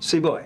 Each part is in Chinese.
，C boy，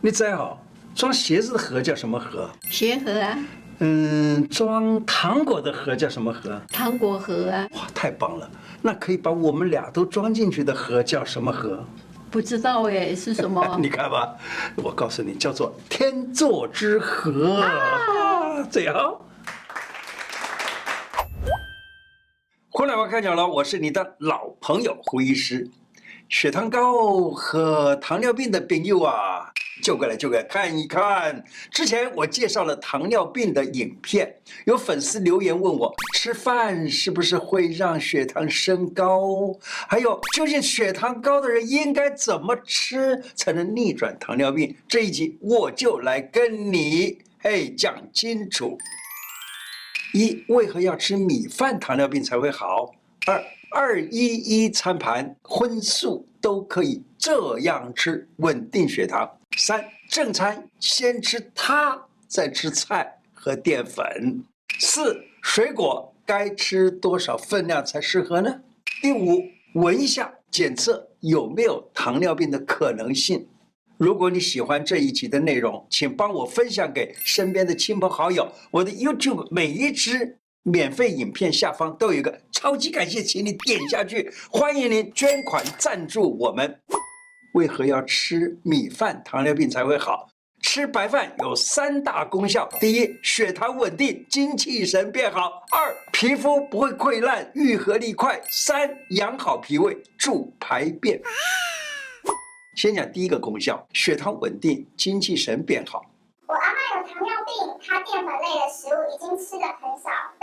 你再好，装鞋子的盒叫什么盒？鞋盒啊。嗯，装糖果的盒叫什么盒？糖果盒啊。哇，太棒了！那可以把我们俩都装进去的盒叫什么盒？不知道哎，是什么？你看吧，我告诉你，叫做天作之合。啊，最好。胡乃文开讲了，我是你的老朋友胡医师。血糖高和糖尿病的朋友啊，就过来就过来看一看。之前我介绍了糖尿病的影片，有粉丝留言问我，吃饭是不是会让血糖升高？还有，究竟血糖高的人应该怎么吃才能逆转糖尿病？这一集我就来跟你嘿讲清楚。一，为何要吃米饭糖尿病才会好？二，二一一餐盘荤素都可以这样吃，稳定血糖。三，正餐先吃它，再吃菜和淀粉。四，水果该吃多少分量才适合呢？第五，闻一下检测有没有糖尿病的可能性。如果你喜欢这一集的内容，请帮我分享给身边的亲朋好友。我的 YouTube 每一支免费影片下方都有一个超级感谢，请你点下去。欢迎您捐款赞助我们。为何要吃米饭糖尿病才会好？吃白饭有三大功效：第一，血糖稳定，精气神变好；二，皮肤不会溃烂，愈合力快；三，养好脾胃，助排便。先讲第一个功效，血糖稳定，精气神变好。我阿妈有糖尿病，她淀粉类的食物已经吃的很，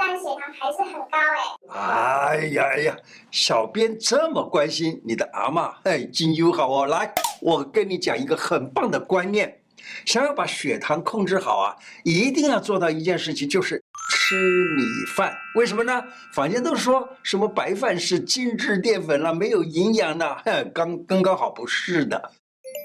但血糖还是很高哎。哎呀哎呀，小编这么关心你的阿嬷，哎，真友好哦。来，我跟你讲一个很棒的观念，想要把血糖控制好啊，一定要做到一件事情，就是。吃米饭，为什么呢？坊间都说什么白饭是精致淀粉了，没有营养的，哼，刚刚刚好不是的。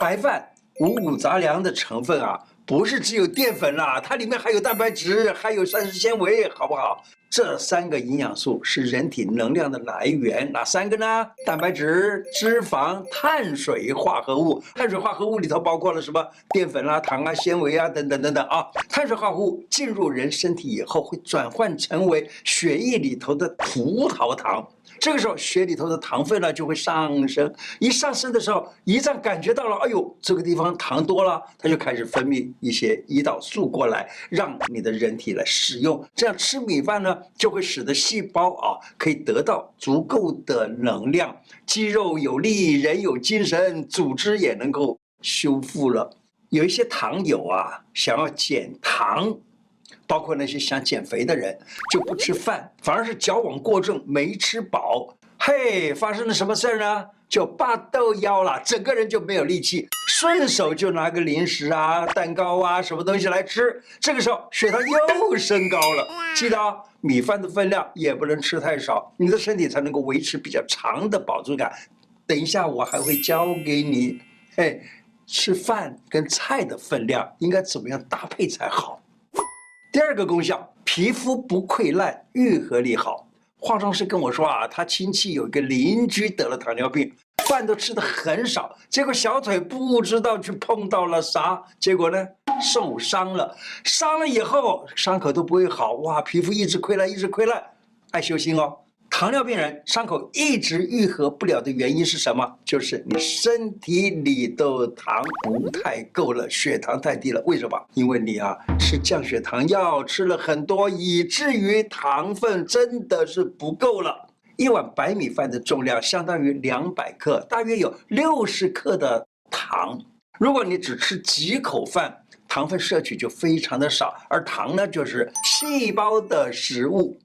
白饭五谷杂粮的成分啊，不是只有淀粉啦，它里面还有蛋白质，还有膳食纤维，好不好？这三个营养素是人体能量的来源，哪三个呢？蛋白质、脂肪、碳水化合物。碳水化合物里头包括了什么？淀粉啦、糖啊、纤维啊，等等等等啊。碳水化合物进入人身体以后，会转换成为血液里头的葡萄糖。这个时候，血里头的糖分呢就会上升。一上升的时候，胰脏感觉到了，哎呦，这个地方糖多了，它就开始分泌一些胰岛素过来，让你的人体来使用。这样吃米饭呢，就会使得细胞啊可以得到足够的能量，肌肉有力，人有精神，组织也能够修复了。有一些糖友啊，想要减糖。包括那些想减肥的人，就不吃饭，反而是矫枉过正，没吃饱。嘿，发生了什么事儿呢？就八豆腰了，整个人就没有力气，顺手就拿个零食啊、蛋糕啊、什么东西来吃。这个时候血糖又升高了。记得哦，米饭的分量也不能吃太少，你的身体才能够维持比较长的饱足感。等一下我还会教给你，嘿，吃饭跟菜的分量应该怎么样搭配才好。第二个功效，皮肤不溃烂，愈合力好。化妆师跟我说啊，他亲戚有一个邻居得了糖尿病，饭都吃的很少，结果小腿不知道去碰到了啥，结果呢受伤了。伤了以后，伤口都不会好，哇，皮肤一直溃烂，一直溃烂，爱修心哦。糖尿病人伤口一直愈合不了的原因是什么？就是你身体里的糖不太够了，血糖太低了。为什么？因为你啊吃降血糖药吃了很多，以至于糖分真的是不够了。一碗白米饭的重量相当于两百克，大约有六十克的糖。如果你只吃几口饭，糖分摄取就非常的少，而糖呢就是细胞的食物。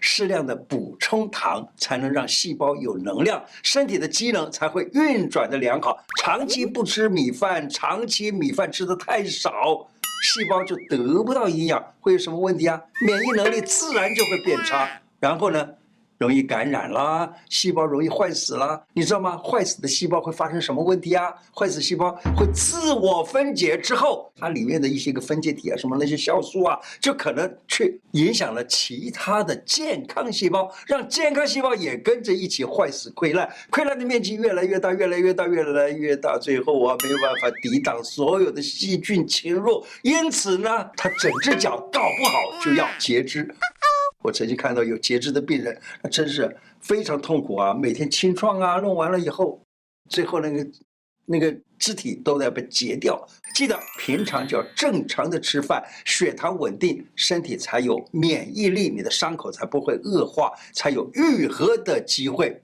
适量的补充糖，才能让细胞有能量，身体的机能才会运转的良好。长期不吃米饭，长期米饭吃的太少，细胞就得不到营养，会有什么问题啊？免疫能力自然就会变差。然后呢，容易感染啦，细胞容易坏死啦，你知道吗？坏死的细胞会发生什么问题啊？坏死细胞会自我分解之后，它里面的一些个分解体啊，什么那些酵素啊，就可能去影响了其他的健康细胞，让健康细胞也跟着一起坏死溃烂，溃烂的面积越来越大，越来越大，越来越大，最后啊没有办法抵挡所有的细菌侵入，因此呢，它整只脚搞不好就要截肢。我曾经看到有截肢的病人，那真是非常痛苦啊！每天清创啊，弄完了以后，最后那个那个肢体都在被截掉。记得平常就要正常的吃饭，血糖稳定，身体才有免疫力，你的伤口才不会恶化，才有愈合的机会。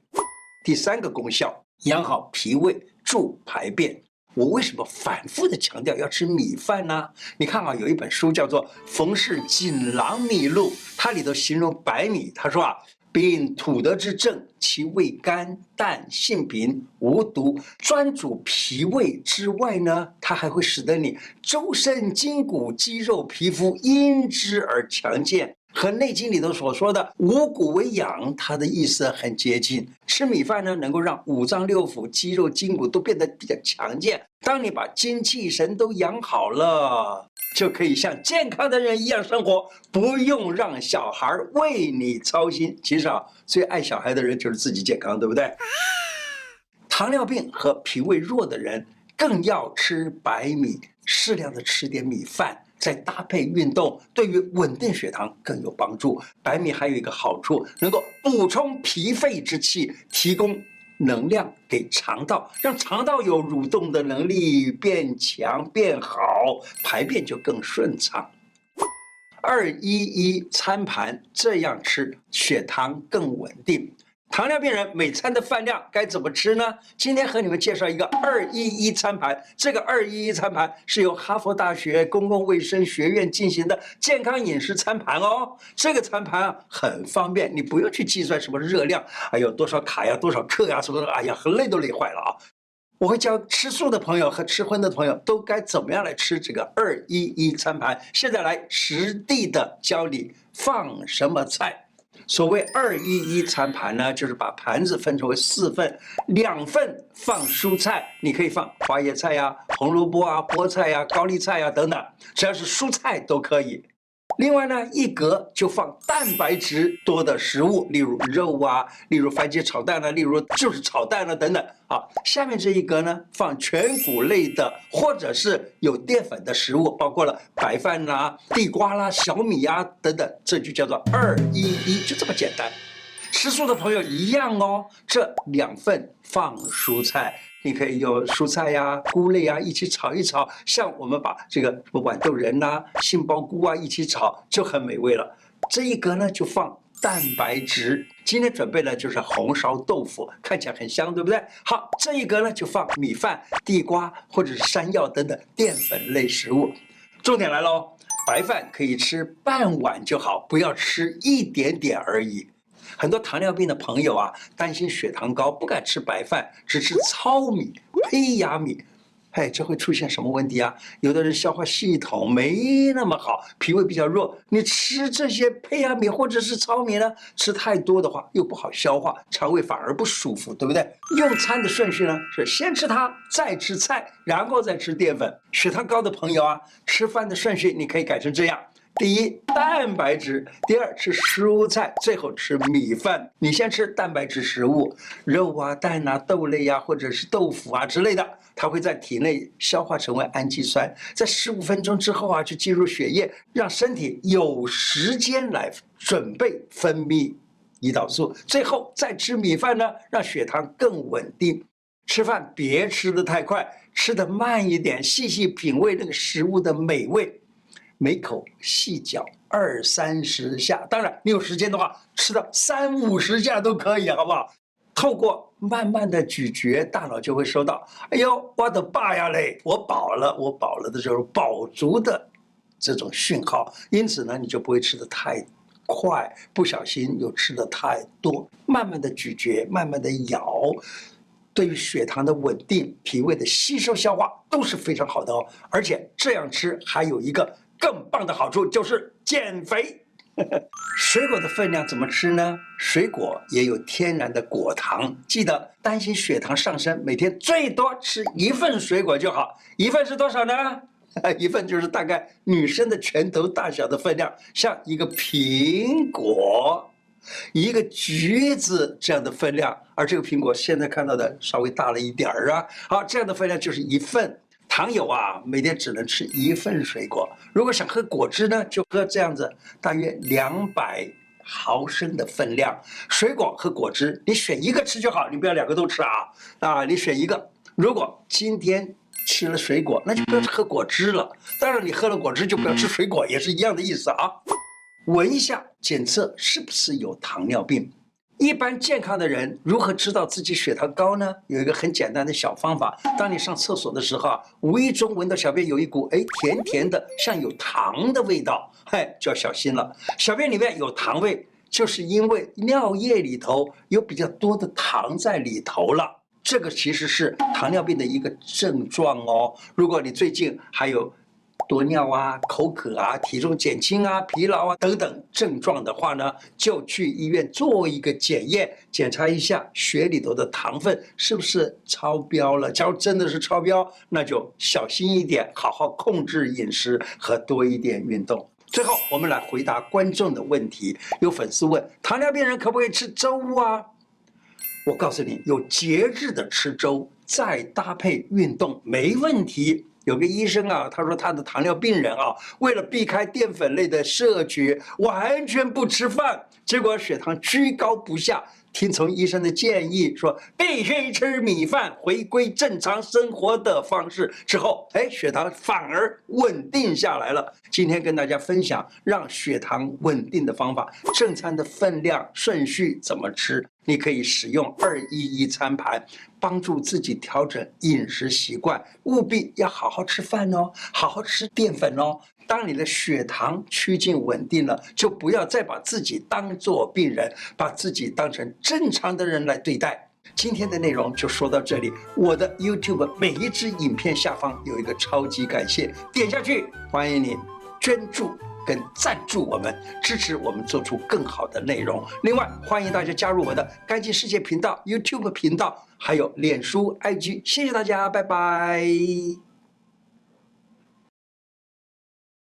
第三个功效，养好脾胃，助排便。我为什么反复的强调要吃米饭呢？你看啊，有一本书叫做《冯氏锦囊米录》，它里头形容白米，他说啊，秉土德之正，其味甘淡，性平，无毒，专主脾胃之外呢，它还会使得你周身筋骨、肌肉、皮肤因之而强健。和《内经》里头所说的“五谷为养”，它的意思很接近。吃米饭呢，能够让五脏六腑、肌肉、筋骨都变得比较强健。当你把精气神都养好了，就可以像健康的人一样生活，不用让小孩为你操心。其实啊，最爱小孩的人就是自己健康，对不对？糖尿病和脾胃弱的人更要吃白米，适量的吃点米饭。再搭配运动，对于稳定血糖更有帮助。白米还有一个好处，能够补充脾肺之气，提供能量给肠道，让肠道有蠕动的能力，变强变好，排便就更顺畅。二一一餐盘这样吃，血糖更稳定。糖尿病人每餐的饭量该怎么吃呢？今天和你们介绍一个二一一餐盘。这个二一一餐盘是由哈佛大学公共卫生学院进行的健康饮食餐盘哦。这个餐盘啊很方便，你不用去计算什么热量，哎呦多少卡呀，多少克呀，什么的，哎呀，很累都累坏了啊。我会教吃素的朋友和吃荤的朋友都该怎么样来吃这个二一一餐盘。现在来实地的教你放什么菜。所谓二一一餐盘呢，就是把盘子分成为四份，两份放蔬菜，你可以放花椰菜呀、红萝卜啊、菠菜呀、高丽菜呀等等，只要是蔬菜都可以。另外呢，一格就放蛋白质多的食物，例如肉啊，例如番茄炒蛋啊，例如就是炒蛋啊等等。好，下面这一格呢，放全谷类的或者是有淀粉的食物，包括了白饭啦、地瓜啦、小米呀等等，这就叫做二一一，就这么简单。吃素的朋友一样哦，这两份放蔬菜。你可以有蔬菜呀、菇类啊一起炒一炒，像我们把这个什么豌豆仁呐、杏鲍菇啊一起炒就很美味了。这一格呢就放蛋白质，今天准备的就是红烧豆腐，看起来很香，对不对？好，这一格呢就放米饭、地瓜或者是山药等等淀粉类食物。重点来喽，白饭可以吃半碗就好，不要吃一点点而已。很多糖尿病的朋友啊，担心血糖高，不敢吃白饭，只吃糙米、胚芽米，哎，这会出现什么问题啊？有的人消化系统没那么好，脾胃比较弱，你吃这些胚芽米或者是糙米呢，吃太多的话又不好消化，肠胃反而不舒服，对不对？用餐的顺序呢，是先吃它，再吃菜，然后再吃淀粉。血糖高的朋友啊，吃饭的顺序你可以改成这样。第一，蛋白质；第二，吃蔬菜；最后吃米饭。你先吃蛋白质食物，肉啊、蛋啊、豆类呀、啊，或者是豆腐啊之类的，它会在体内消化成为氨基酸，在十五分钟之后啊，就进入血液，让身体有时间来准备分泌胰岛素。最后再吃米饭呢，让血糖更稳定。吃饭别吃得太快，吃得慢一点，细细品味那个食物的美味。每口细嚼二三十下，当然你有时间的话，吃到三五十下都可以，好不好？透过慢慢的咀嚼，大脑就会收到，哎呦，我的爸呀嘞，我饱了，我饱了的时候饱足的这种讯号，因此呢，你就不会吃得太快，不小心又吃得太多。慢慢的咀嚼，慢慢的咬，对于血糖的稳定、脾胃的吸收消化都是非常好的哦。而且这样吃还有一个。更棒的好处就是减肥。水果的分量怎么吃呢？水果也有天然的果糖，记得担心血糖上升，每天最多吃一份水果就好。一份是多少呢？一份就是大概女生的拳头大小的分量，像一个苹果、一个橘子这样的分量。而这个苹果现在看到的稍微大了一点儿啊。好，这样的分量就是一份。糖友啊，每天只能吃一份水果。如果想喝果汁呢，就喝这样子，大约两百毫升的分量。水果和果汁，你选一个吃就好，你不要两个都吃啊！啊，你选一个。如果今天吃了水果，那就不要喝果汁了。当然，你喝了果汁就不要吃水果，也是一样的意思啊。闻一下，检测是不是有糖尿病。一般健康的人如何知道自己血糖高呢？有一个很简单的小方法：当你上厕所的时候啊，无意中闻到小便有一股哎甜甜的，像有糖的味道，嗨，就要小心了。小便里面有糖味，就是因为尿液里头有比较多的糖在里头了。这个其实是糖尿病的一个症状哦。如果你最近还有，多尿啊、口渴啊、体重减轻啊、疲劳啊等等症状的话呢，就去医院做一个检验，检查一下血里头的糖分是不是超标了。假如真的是超标，那就小心一点，好好控制饮食和多一点运动。最后，我们来回答观众的问题。有粉丝问：糖尿病人可不可以吃粥啊？我告诉你，有节制的吃粥，再搭配运动，没问题。有个医生啊，他说他的糖尿病人啊，为了避开淀粉类的摄取，完全不吃饭，结果血糖居高不下。听从医生的建议，说必须吃米饭，回归正常生活的方式之后，哎，血糖反而稳定下来了。今天跟大家分享让血糖稳定的方法，正餐的分量顺序怎么吃？你可以使用二一一餐盘，帮助自己调整饮食习惯，务必要好好吃饭哦，好好吃淀粉哦。当你的血糖趋近稳定了，就不要再把自己当做病人，把自己当成正常的人来对待。今天的内容就说到这里。我的 YouTube 每一支影片下方有一个超级感谢，点下去，欢迎你捐助跟赞助我们，支持我们做出更好的内容。另外，欢迎大家加入我的干净世界频道 YouTube 频道，还有脸书 IG。谢谢大家，拜拜。